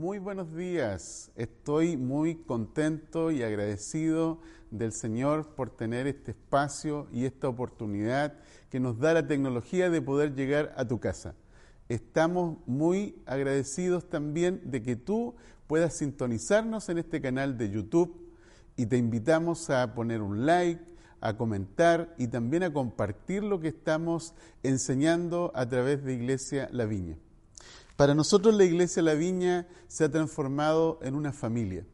muy buenos días. Estoy muy contento y agradecido del Señor por tener este espacio y esta oportunidad que nos da la tecnología de poder llegar a tu casa. Estamos muy agradecidos también de que tú puedas sintonizarnos en este canal de YouTube y te invitamos a poner un like, a comentar y también a compartir lo que estamos enseñando a través de Iglesia La Viña. Para nosotros la Iglesia La Viña se ha transformado en una familia.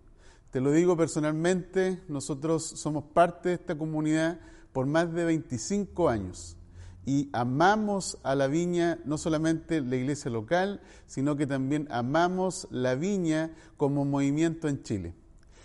Te lo digo personalmente, nosotros somos parte de esta comunidad por más de 25 años y amamos a la viña, no solamente la iglesia local, sino que también amamos la viña como movimiento en Chile.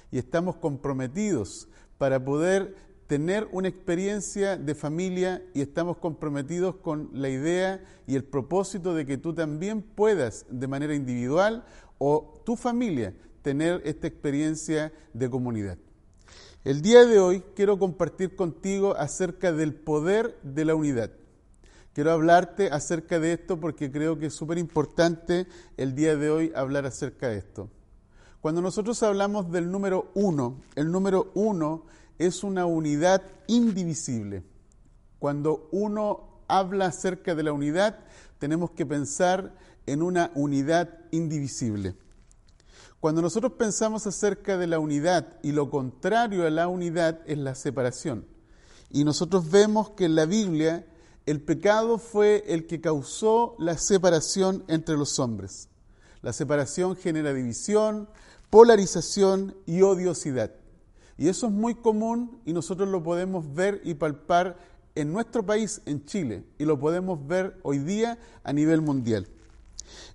Y estamos comprometidos para poder tener una experiencia de familia y estamos comprometidos con la idea y el propósito de que tú también puedas de manera individual o tu familia tener esta experiencia de comunidad. El día de hoy quiero compartir contigo acerca del poder de la unidad. Quiero hablarte acerca de esto porque creo que es súper importante el día de hoy hablar acerca de esto. Cuando nosotros hablamos del número uno, el número uno es una unidad indivisible. Cuando uno habla acerca de la unidad, tenemos que pensar en una unidad indivisible. Cuando nosotros pensamos acerca de la unidad y lo contrario a la unidad es la separación. Y nosotros vemos que en la Biblia el pecado fue el que causó la separación entre los hombres. La separación genera división, polarización y odiosidad. Y eso es muy común y nosotros lo podemos ver y palpar en nuestro país, en Chile, y lo podemos ver hoy día a nivel mundial.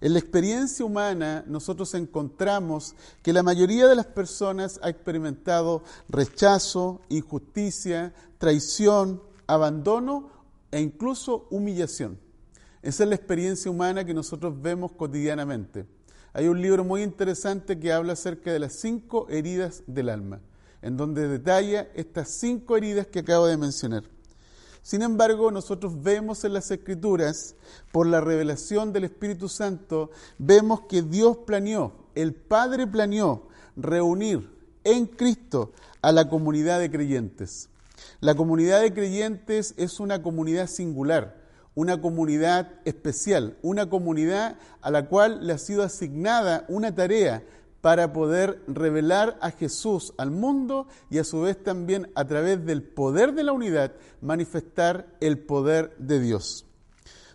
En la experiencia humana nosotros encontramos que la mayoría de las personas ha experimentado rechazo, injusticia, traición, abandono e incluso humillación. Esa es la experiencia humana que nosotros vemos cotidianamente. Hay un libro muy interesante que habla acerca de las cinco heridas del alma en donde detalla estas cinco heridas que acabo de mencionar. Sin embargo, nosotros vemos en las Escrituras, por la revelación del Espíritu Santo, vemos que Dios planeó, el Padre planeó reunir en Cristo a la comunidad de creyentes. La comunidad de creyentes es una comunidad singular, una comunidad especial, una comunidad a la cual le ha sido asignada una tarea para poder revelar a Jesús al mundo y a su vez también a través del poder de la unidad manifestar el poder de Dios.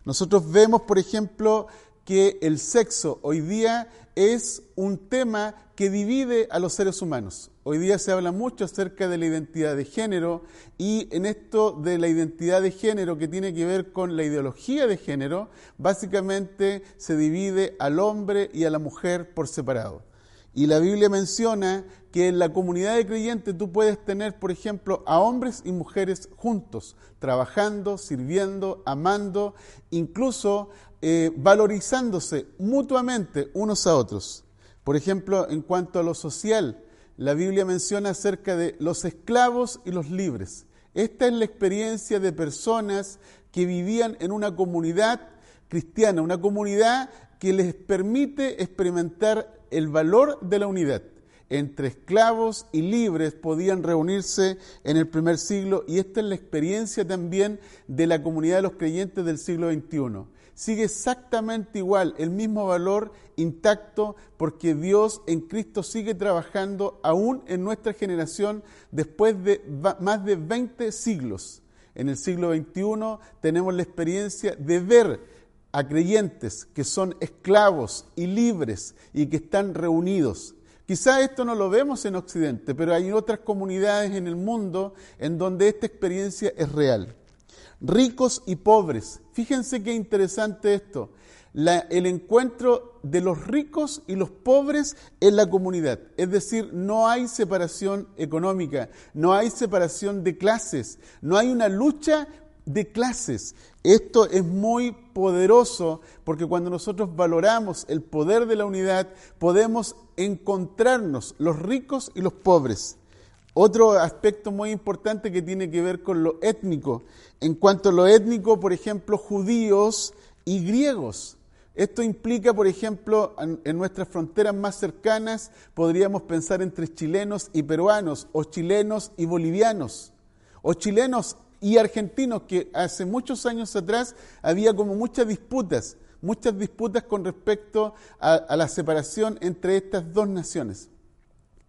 Nosotros vemos, por ejemplo, que el sexo hoy día es un tema que divide a los seres humanos. Hoy día se habla mucho acerca de la identidad de género y en esto de la identidad de género que tiene que ver con la ideología de género, básicamente se divide al hombre y a la mujer por separado. Y la Biblia menciona que en la comunidad de creyentes tú puedes tener, por ejemplo, a hombres y mujeres juntos, trabajando, sirviendo, amando, incluso eh, valorizándose mutuamente unos a otros. Por ejemplo, en cuanto a lo social, la Biblia menciona acerca de los esclavos y los libres. Esta es la experiencia de personas que vivían en una comunidad cristiana, una comunidad que les permite experimentar el valor de la unidad. Entre esclavos y libres podían reunirse en el primer siglo y esta es la experiencia también de la comunidad de los creyentes del siglo XXI. Sigue exactamente igual, el mismo valor intacto porque Dios en Cristo sigue trabajando aún en nuestra generación después de más de 20 siglos. En el siglo XXI tenemos la experiencia de ver a creyentes que son esclavos y libres y que están reunidos. Quizá esto no lo vemos en Occidente, pero hay otras comunidades en el mundo en donde esta experiencia es real. Ricos y pobres. Fíjense qué interesante esto. el encuentro de los ricos y los pobres en la comunidad. Es decir, no hay separación económica, no hay separación de clases, no hay una lucha de clases. Esto es muy poderoso porque cuando nosotros valoramos el poder de la unidad, podemos encontrarnos los ricos y los pobres. Otro aspecto muy importante que tiene que ver con lo étnico. En cuanto a lo étnico, por ejemplo, judíos y griegos. Esto implica, por ejemplo, en, nuestras fronteras más cercanas podríamos pensar entre chilenos y peruanos, o chilenos y bolivianos, o chilenos y argentinos, que hace muchos años atrás había como muchas disputas, muchas disputas con respecto a la separación entre estas dos naciones.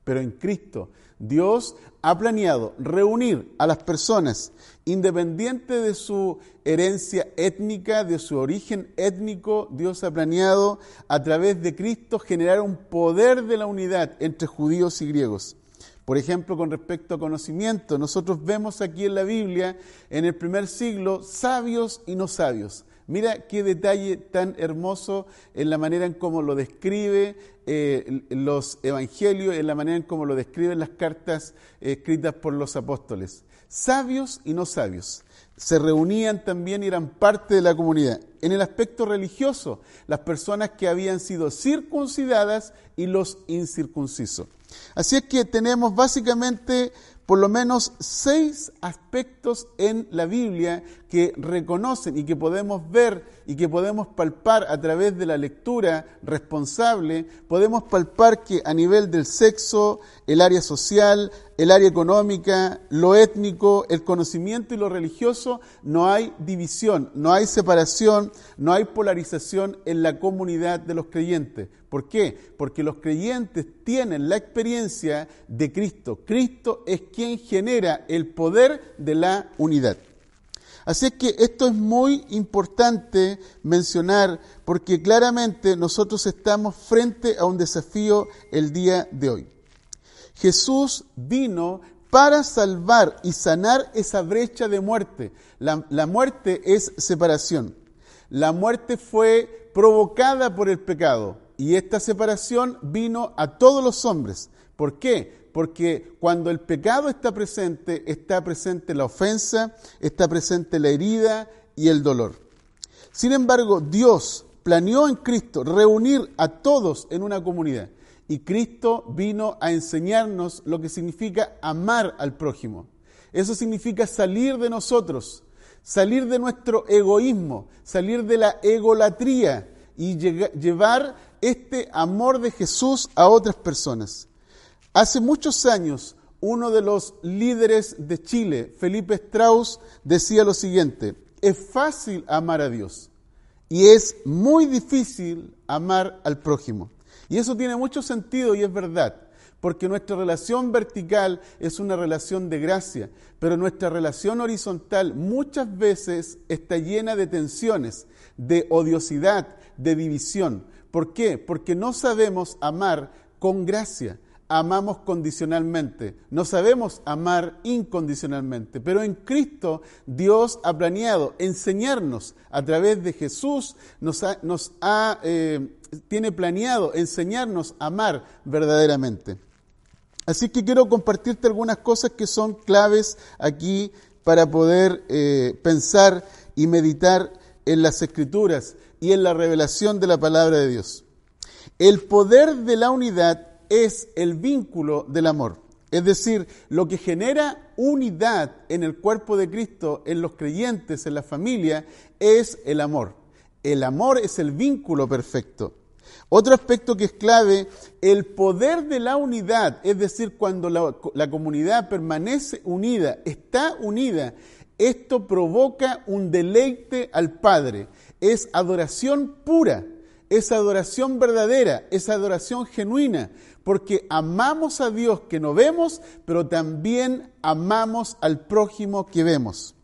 Pero en Cristo Dios ha planeado reunir a las personas, independiente de su herencia étnica, de su origen étnico, Dios ha planeado a través de Cristo generar un poder de la unidad entre judíos y griegos. Por ejemplo, con respecto a conocimiento, nosotros vemos aquí en la Biblia, en el primer siglo, sabios y no sabios. Mira qué detalle tan hermoso en la manera en cómo lo describe eh, los evangelios, en la manera en cómo lo describen las cartas eh, escritas por los apóstoles. Sabios y no sabios. Se reunían también y eran parte de la comunidad. En el aspecto religioso, las personas que habían sido circuncidadas y los incircuncisos. Así es que tenemos básicamente por lo menos seis aspectos en la Biblia que reconocen y que podemos ver y que podemos palpar a través de la lectura responsable, podemos palpar que a nivel del sexo, el área social, el área económica, lo étnico, el conocimiento y lo religioso, no hay división, no hay separación, no hay polarización en la comunidad de los creyentes. ¿Por qué? Porque los creyentes tienen la experiencia de Cristo. Cristo es quien genera el poder de la unidad. Así es que esto es muy importante mencionar porque claramente nosotros estamos frente a un desafío el día de hoy. Jesús vino para salvar y sanar esa brecha de muerte. La, muerte es separación. La muerte fue provocada por el pecado y esta separación vino a todos los hombres. ¿Por qué? porque cuando el pecado está presente, está presente la ofensa, está presente la herida y el dolor. Sin embargo, Dios planeó en Cristo reunir a todos en una comunidad y Cristo vino a enseñarnos lo que significa amar al prójimo. Eso significa salir de nosotros, salir de nuestro egoísmo, salir de la egolatría y llevar este amor de Jesús a otras personas. Hace muchos años, uno de los líderes de Chile, Felipe Strauss, decía lo siguiente, es fácil amar a Dios y es muy difícil amar al prójimo. Y eso tiene mucho sentido y es verdad, porque nuestra relación vertical es una relación de gracia, pero nuestra relación horizontal muchas veces está llena de tensiones, de odiosidad, de división. ¿Por qué? Porque no sabemos amar con gracia amamos condicionalmente, no sabemos amar incondicionalmente, pero en Cristo Dios ha planeado enseñarnos a través de Jesús, nos, ha, eh, tiene planeado enseñarnos a amar verdaderamente. Así que quiero compartirte algunas cosas que son claves aquí para poder eh, pensar y meditar en las escrituras y en la revelación de la palabra de Dios. El poder de la unidad es el vínculo del amor. Es decir, lo que genera unidad en el cuerpo de Cristo, en los creyentes, en la familia, es el amor. El amor es el vínculo perfecto. Otro aspecto que es clave, el poder de la unidad, es decir, cuando la, la, comunidad permanece unida, está unida, esto provoca un deleite al Padre. Es adoración pura, es adoración verdadera, es adoración genuina porque amamos a Dios que no vemos, pero también amamos al prójimo que vemos.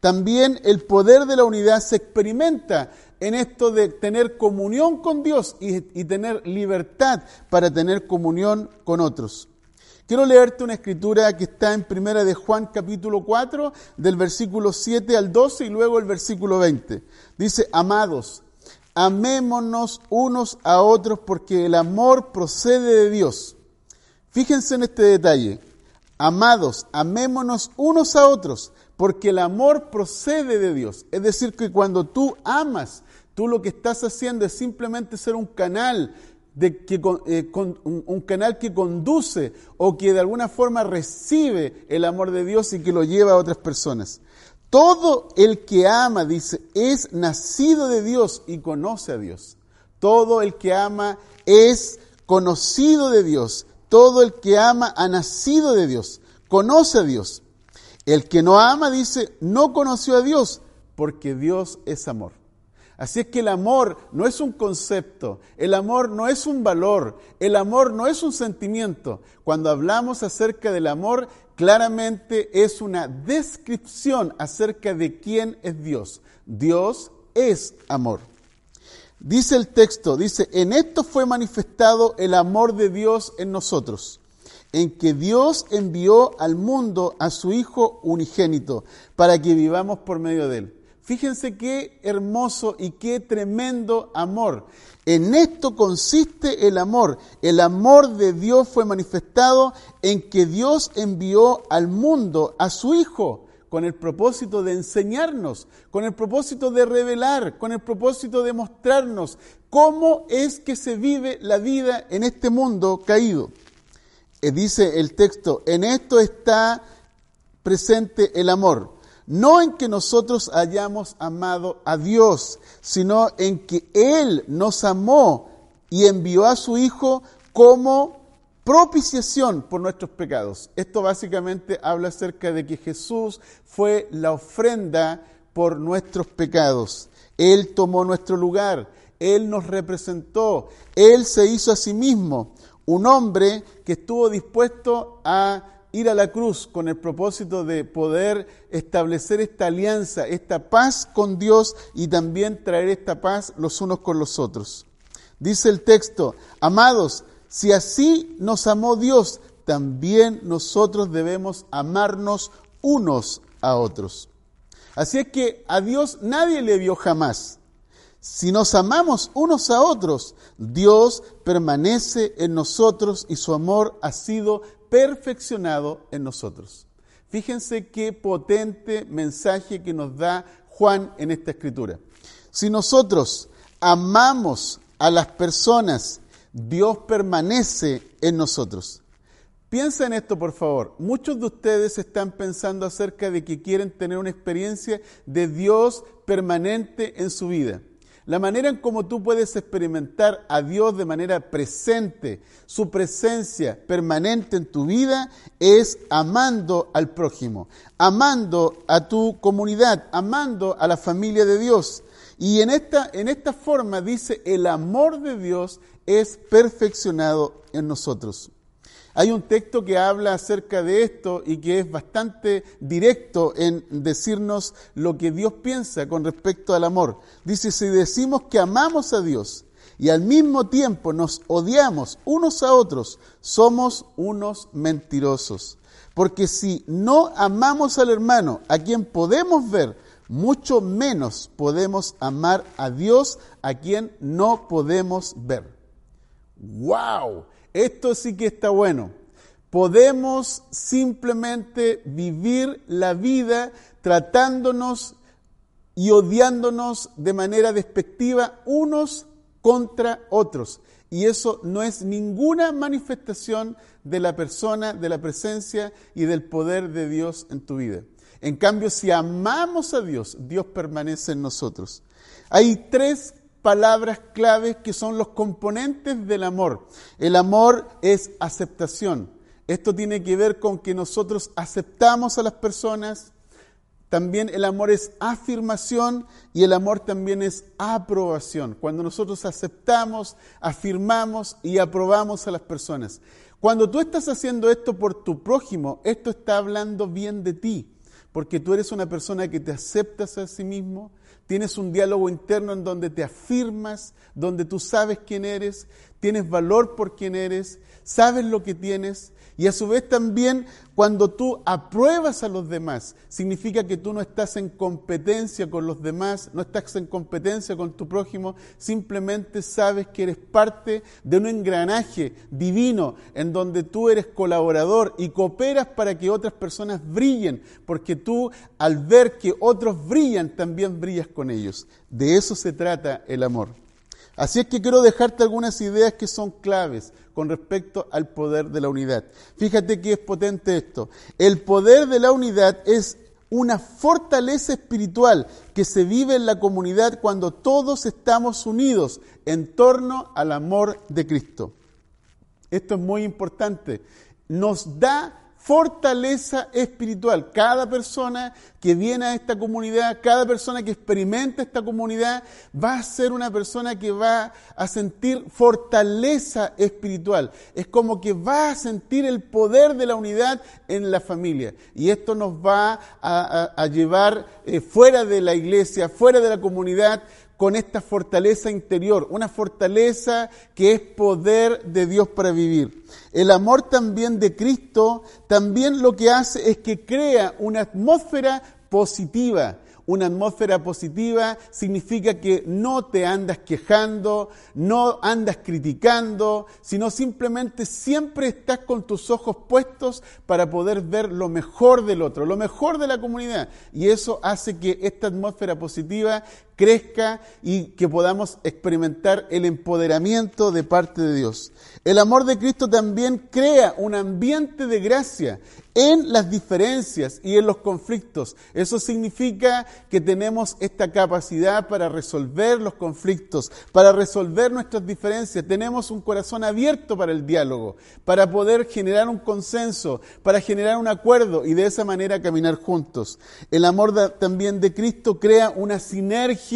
También el poder de la unidad se experimenta en esto de tener comunión con Dios y, tener libertad para tener comunión con otros. Quiero leerte una escritura que está en Primera de Juan capítulo 4, del versículo 7 al 12 y luego el versículo 20. Dice, amados, amémonos unos a otros porque el amor procede de Dios. Fíjense en este detalle. Amados, amémonos unos a otros porque el amor procede de Dios. Es decir, que cuando tú amas, tú lo que estás haciendo es simplemente ser un canal de que, eh, un, canal que conduce o que de alguna forma recibe el amor de Dios y que lo lleva a otras personas. Todo el que ama, dice, es nacido de Dios y conoce a Dios. Todo el que ama es conocido de Dios. Todo el que ama ha nacido de Dios, conoce a Dios. El que no ama, dice, no conoció a Dios, porque Dios es amor. Así es que el amor no es un concepto, el amor no es un valor, el amor no es un sentimiento. Cuando hablamos acerca del amor, claramente es una descripción acerca de quién es Dios. Dios es amor. Dice el texto, dice, en esto fue manifestado el amor de Dios en nosotros, en que Dios envió al mundo a su Hijo unigénito para que vivamos por medio de él. Fíjense qué hermoso y qué tremendo amor. En esto consiste el amor. El amor de Dios fue manifestado en que Dios envió al mundo a su Hijo con el propósito de enseñarnos, con el propósito de revelar, con el propósito de mostrarnos cómo es que se vive la vida en este mundo caído. Eh, dice el texto, en esto está presente el amor no en que nosotros hayamos amado a Dios, sino en que Él nos amó y envió a su Hijo como propiciación por nuestros pecados. Esto básicamente habla acerca de que Jesús fue la ofrenda por nuestros pecados. Él tomó nuestro lugar, Él nos representó, Él se hizo a sí mismo un hombre que estuvo dispuesto a ir a la cruz con el propósito de poder establecer esta alianza, esta paz con Dios y también traer esta paz los unos con los otros. Dice el texto, amados, si así nos amó Dios, también nosotros debemos amarnos unos a otros. Así es que a Dios nadie le vio jamás. Si nos amamos unos a otros, Dios permanece en nosotros y su amor ha sido perfeccionado en nosotros. Fíjense qué potente mensaje que nos da Juan en esta escritura. Si nosotros amamos a las personas, Dios permanece en nosotros. Piensa en esto, por favor. Muchos de ustedes están pensando acerca de que quieren tener una experiencia de Dios permanente en su vida. La manera en cómo tú puedes experimentar a Dios de manera presente, su presencia permanente en tu vida, es amando al prójimo, amando a tu comunidad, amando a la familia de Dios. Y en esta, en esta forma dice, el amor de Dios es perfeccionado en nosotros. Hay un texto que habla acerca de esto y que es bastante directo en decirnos lo que Dios piensa con respecto al amor. Dice, si decimos que amamos a Dios y al mismo tiempo nos odiamos unos a otros, somos unos mentirosos. Porque si no amamos al hermano a quien podemos ver, mucho menos podemos amar a Dios a quien no podemos ver. ¡Wow! Esto sí que está bueno. Podemos simplemente vivir la vida tratándonos y odiándonos de manera despectiva unos contra otros. Y eso no es ninguna manifestación de la persona, de la presencia y del poder de Dios en tu vida. En cambio, si amamos a Dios, Dios permanece en nosotros. Hay tres palabras claves que son los componentes del amor. El amor es aceptación. Esto tiene que ver con que nosotros aceptamos a las personas. También el amor es afirmación y el amor también es aprobación. Cuando nosotros aceptamos, afirmamos y aprobamos a las personas. Cuando tú estás haciendo esto por tu prójimo, esto está hablando bien de ti, porque tú eres una persona que te aceptas a sí mismo, tienes un diálogo interno en donde te afirmas, donde tú sabes quién eres, tienes valor por quien eres, sabes lo que tienes y a su vez también cuando tú apruebas a los demás, significa que tú no estás en competencia con los demás, no estás en competencia con tu prójimo, simplemente sabes que eres parte de un engranaje divino en donde tú eres colaborador y cooperas para que otras personas brillen, porque tú al ver que otros brillan, también brillas con ellos. De eso se trata el amor. Así es que quiero dejarte algunas ideas que son claves con respecto al poder de la unidad. Fíjate que es potente esto. El poder de la unidad es una fortaleza espiritual que se vive en la comunidad cuando todos estamos unidos en torno al amor de Cristo. Esto es muy importante. Nos da fortaleza espiritual. Cada persona que viene a esta comunidad, cada persona que experimenta esta comunidad, va a ser una persona que va a sentir fortaleza espiritual. Es como que va a sentir el poder de la unidad en la familia. Y esto nos va a, llevar eh, fuera de la iglesia, fuera de la comunidad, con esta fortaleza interior, una fortaleza que es poder de Dios para vivir. El amor también de Cristo también lo que hace es que crea una atmósfera positiva, una atmósfera positiva significa que no te andas quejando, no andas criticando, sino simplemente siempre estás con tus ojos puestos para poder ver lo mejor del otro, lo mejor de la comunidad. Y eso hace que esta atmósfera positiva crezca y que podamos experimentar el empoderamiento de parte de Dios. El amor de Cristo también crea un ambiente de gracia en las diferencias y en los conflictos. Eso significa que tenemos esta capacidad para resolver los conflictos, para resolver nuestras diferencias. Tenemos un corazón abierto para el diálogo, para poder generar un consenso, para generar un acuerdo y de esa manera caminar juntos. El amor también de Cristo crea una sinergia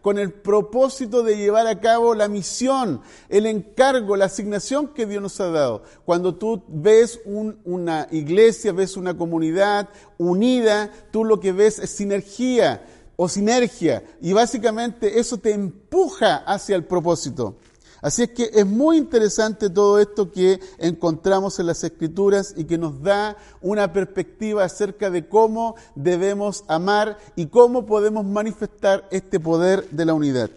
con el propósito de llevar a cabo la misión, el encargo, la asignación que Dios nos ha dado. Cuando tú ves una iglesia, ves una comunidad unida, tú lo que ves es sinergia o sinergia y básicamente eso te empuja hacia el propósito. Así es que es muy interesante todo esto que encontramos en las escrituras y que nos da una perspectiva acerca de cómo debemos amar y cómo podemos manifestar este poder de la unidad.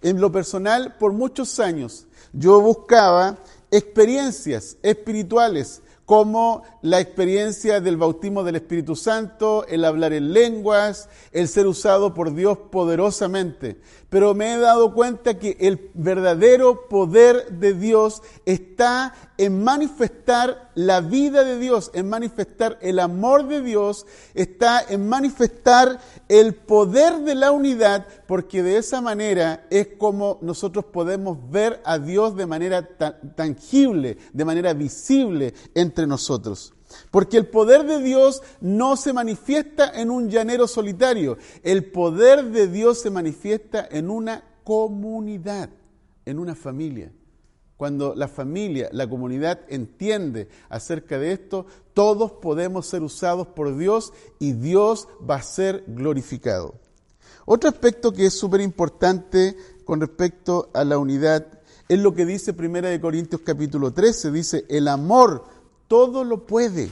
En lo personal, por muchos años, yo buscaba experiencias espirituales como la experiencia del bautismo del Espíritu Santo, el hablar en lenguas, el ser usado por Dios poderosamente. Pero me he dado cuenta que el verdadero poder de Dios está en manifestar la vida de Dios, en manifestar el amor de Dios, está en manifestar el poder de la unidad, porque de esa manera es como nosotros podemos ver a Dios de manera tangible, de manera visible entre nosotros. Porque el poder de Dios no se manifiesta en un llanero solitario, el poder de Dios se manifiesta en una comunidad, en una familia. Cuando la familia, la comunidad entiende acerca de esto, todos podemos ser usados por Dios y Dios va a ser glorificado. Otro aspecto que es súper importante con respecto a la unidad es lo que dice 1 Corintios capítulo 13, dice, el amor todo lo puede,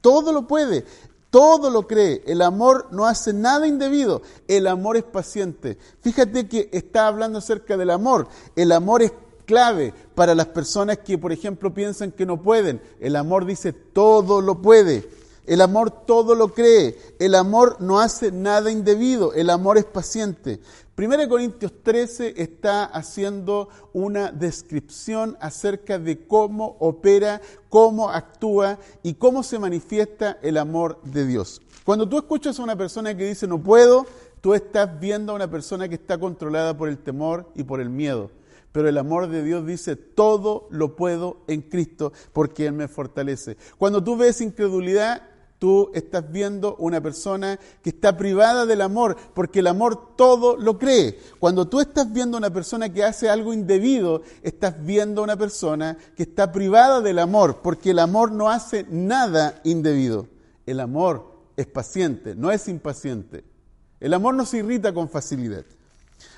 todo lo puede, todo lo cree. El amor no hace nada indebido, el amor es paciente. Fíjate que está hablando acerca del amor. El amor es clave para las personas que, por ejemplo, piensan que no pueden. El amor dice todo lo puede. El amor todo lo cree. El amor no hace nada indebido. El amor es paciente. 1 Corintios 13 está haciendo una descripción acerca de cómo opera, cómo actúa y cómo se manifiesta el amor de Dios. Cuando tú escuchas a una persona que dice no puedo, tú estás viendo a una persona que está controlada por el temor y por el miedo. Pero el amor de Dios dice, todo lo puedo en Cristo porque Él me fortalece. Cuando tú ves incredulidad, tú estás viendo una persona que está privada del amor, porque el amor todo lo cree. Cuando tú estás viendo una persona que hace algo indebido, estás viendo una persona que está privada del amor, porque el amor no hace nada indebido. El amor es paciente, no es impaciente. El amor no se irrita con facilidad.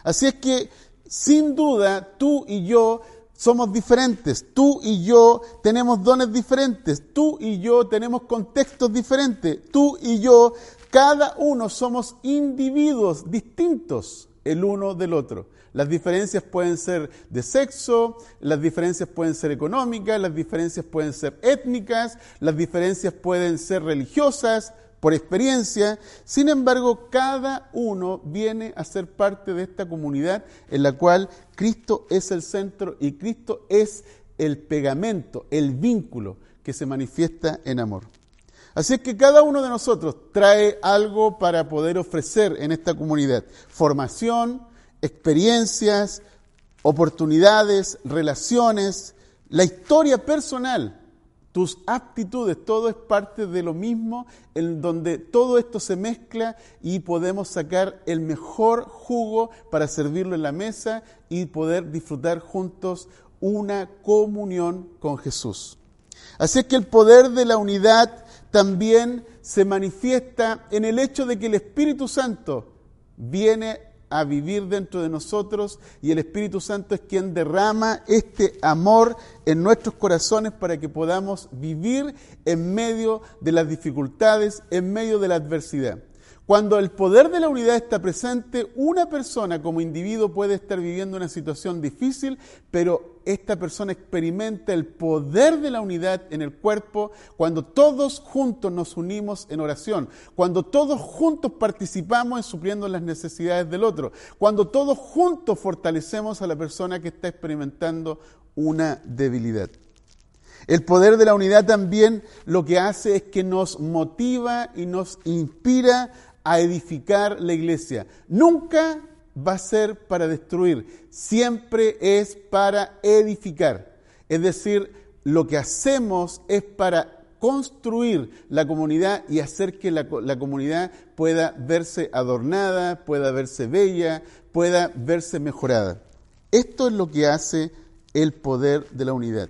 Así es que, sin duda, tú y yo somos diferentes, tú y yo tenemos dones diferentes, tú y yo tenemos contextos diferentes, tú y yo, cada uno somos individuos distintos el uno del otro. Las diferencias pueden ser de sexo, las diferencias pueden ser económicas, las diferencias pueden ser étnicas, las diferencias pueden ser religiosas, por experiencia. Sin embargo, cada uno viene a ser parte de esta comunidad en la cual Cristo es el centro y Cristo es el pegamento, el vínculo que se manifiesta en amor. Así es que cada uno de nosotros trae algo para poder ofrecer en esta comunidad. Formación, experiencias, oportunidades, relaciones, la historia personal, tus aptitudes, todo es parte de lo mismo, en donde todo esto se mezcla y podemos sacar el mejor jugo para servirlo en la mesa y poder disfrutar juntos una comunión con Jesús. Así es que el poder de la unidad también se manifiesta en el hecho de que el Espíritu Santo viene a vivir dentro de nosotros y el Espíritu Santo es quien derrama este amor en nuestros corazones para que podamos vivir en medio de las dificultades, en medio de la adversidad. Cuando el poder de la unidad está presente, una persona como individuo puede estar viviendo una situación difícil, pero esta persona experimenta el poder de la unidad en el cuerpo cuando todos juntos nos unimos en oración, cuando todos juntos participamos en supliendo las necesidades del otro, cuando todos juntos fortalecemos a la persona que está experimentando una debilidad. El poder de la unidad también lo que hace es que nos motiva y nos inspira a edificar la iglesia. Nunca va a ser para destruir, siempre es para edificar. Es decir, lo que hacemos es para construir la comunidad y hacer que la, comunidad pueda verse adornada, pueda verse bella, pueda verse mejorada. Esto es lo que hace el poder de la unidad.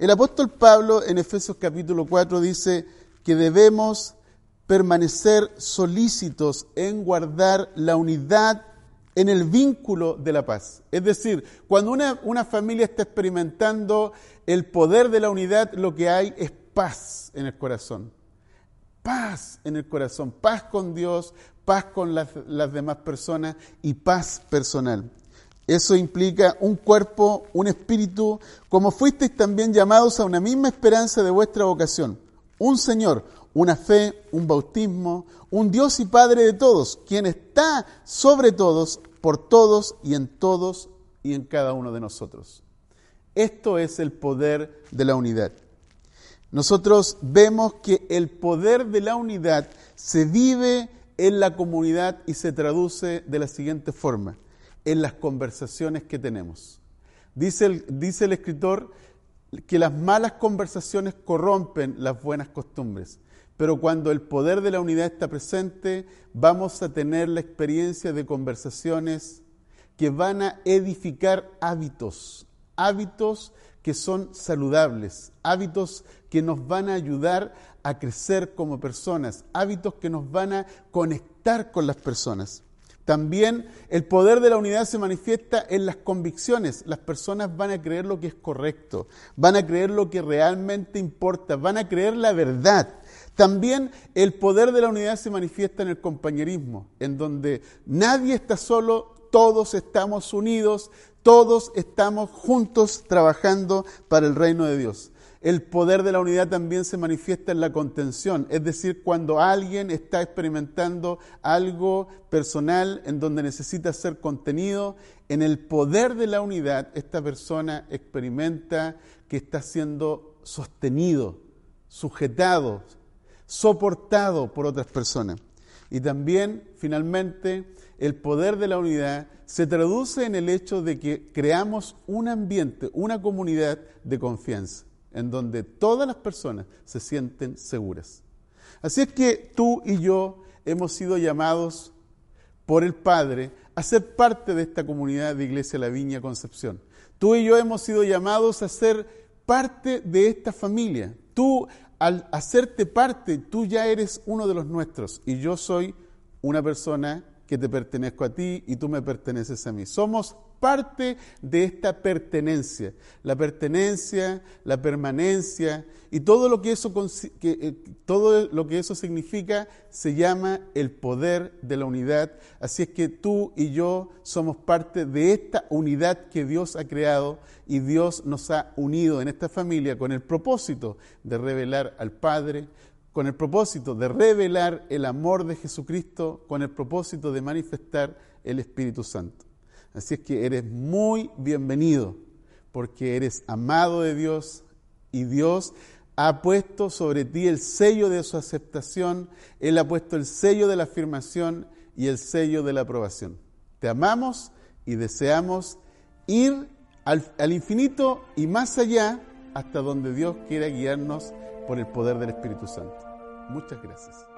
El apóstol Pablo en Efesios capítulo 4 dice que debemos permanecer solícitos en guardar la unidad en el vínculo de la paz. Es decir, cuando una, una, familia está experimentando el poder de la unidad, lo que hay es paz en el corazón. Paz en el corazón, paz con Dios, paz con las, las demás personas y paz personal. Eso implica un cuerpo, un espíritu, como fuisteis también llamados a una misma esperanza de vuestra vocación. Un Señor, una fe, un bautismo, un Dios y Padre de todos, quien está sobre todos, por todos y en todos y en cada uno de nosotros. Esto es el poder de la unidad. Nosotros vemos que el poder de la unidad se vive en la comunidad y se traduce de la siguiente forma, en las conversaciones que tenemos. Dice el, dice el escritor que las malas conversaciones corrompen las buenas costumbres pero cuando el poder de la unidad está presente, vamos a tener la experiencia de conversaciones que van a edificar hábitos, hábitos que son saludables, hábitos que nos van a ayudar a crecer como personas, hábitos que nos van a conectar con las personas. También el poder de la unidad se manifiesta en las convicciones. Las personas van a creer lo que es correcto, van a creer lo que realmente importa, van a creer la verdad. También el poder de la unidad se manifiesta en el compañerismo, en donde nadie está solo, todos estamos unidos, todos estamos juntos trabajando para el reino de Dios. El poder de la unidad también se manifiesta en la contención, es decir, cuando alguien está experimentando algo personal en donde necesita ser contenido, en el poder de la unidad esta persona experimenta que está siendo sostenido, sujetado, soportado por otras personas. Y también, finalmente, el poder de la unidad se traduce en el hecho de que creamos un ambiente, una comunidad de confianza, en donde todas las personas se sienten seguras. Así es que tú y yo hemos sido llamados por el Padre a ser parte de esta comunidad de Iglesia La Viña Concepción. Tú y yo hemos sido llamados a ser parte de esta familia. Tú al hacerte parte, tú ya eres uno de los nuestros y yo soy una persona que te pertenezco a ti y tú me perteneces a mí. Somos parte de esta pertenencia. La pertenencia, la permanencia y todo lo que eso, eh, todo lo que eso significa se llama el poder de la unidad. Así es que tú y yo somos parte de esta unidad que Dios ha creado y Dios nos ha unido en esta familia con el propósito de revelar al Padre, con el propósito de revelar el amor de Jesucristo, con el propósito de manifestar el Espíritu Santo. Así es que eres muy bienvenido porque eres amado de Dios y Dios ha puesto sobre ti el sello de su aceptación, Él ha puesto el sello de la afirmación y el sello de la aprobación. Te amamos y deseamos ir al, infinito y más allá hasta donde Dios quiera guiarnos por el poder del Espíritu Santo. Muchas gracias.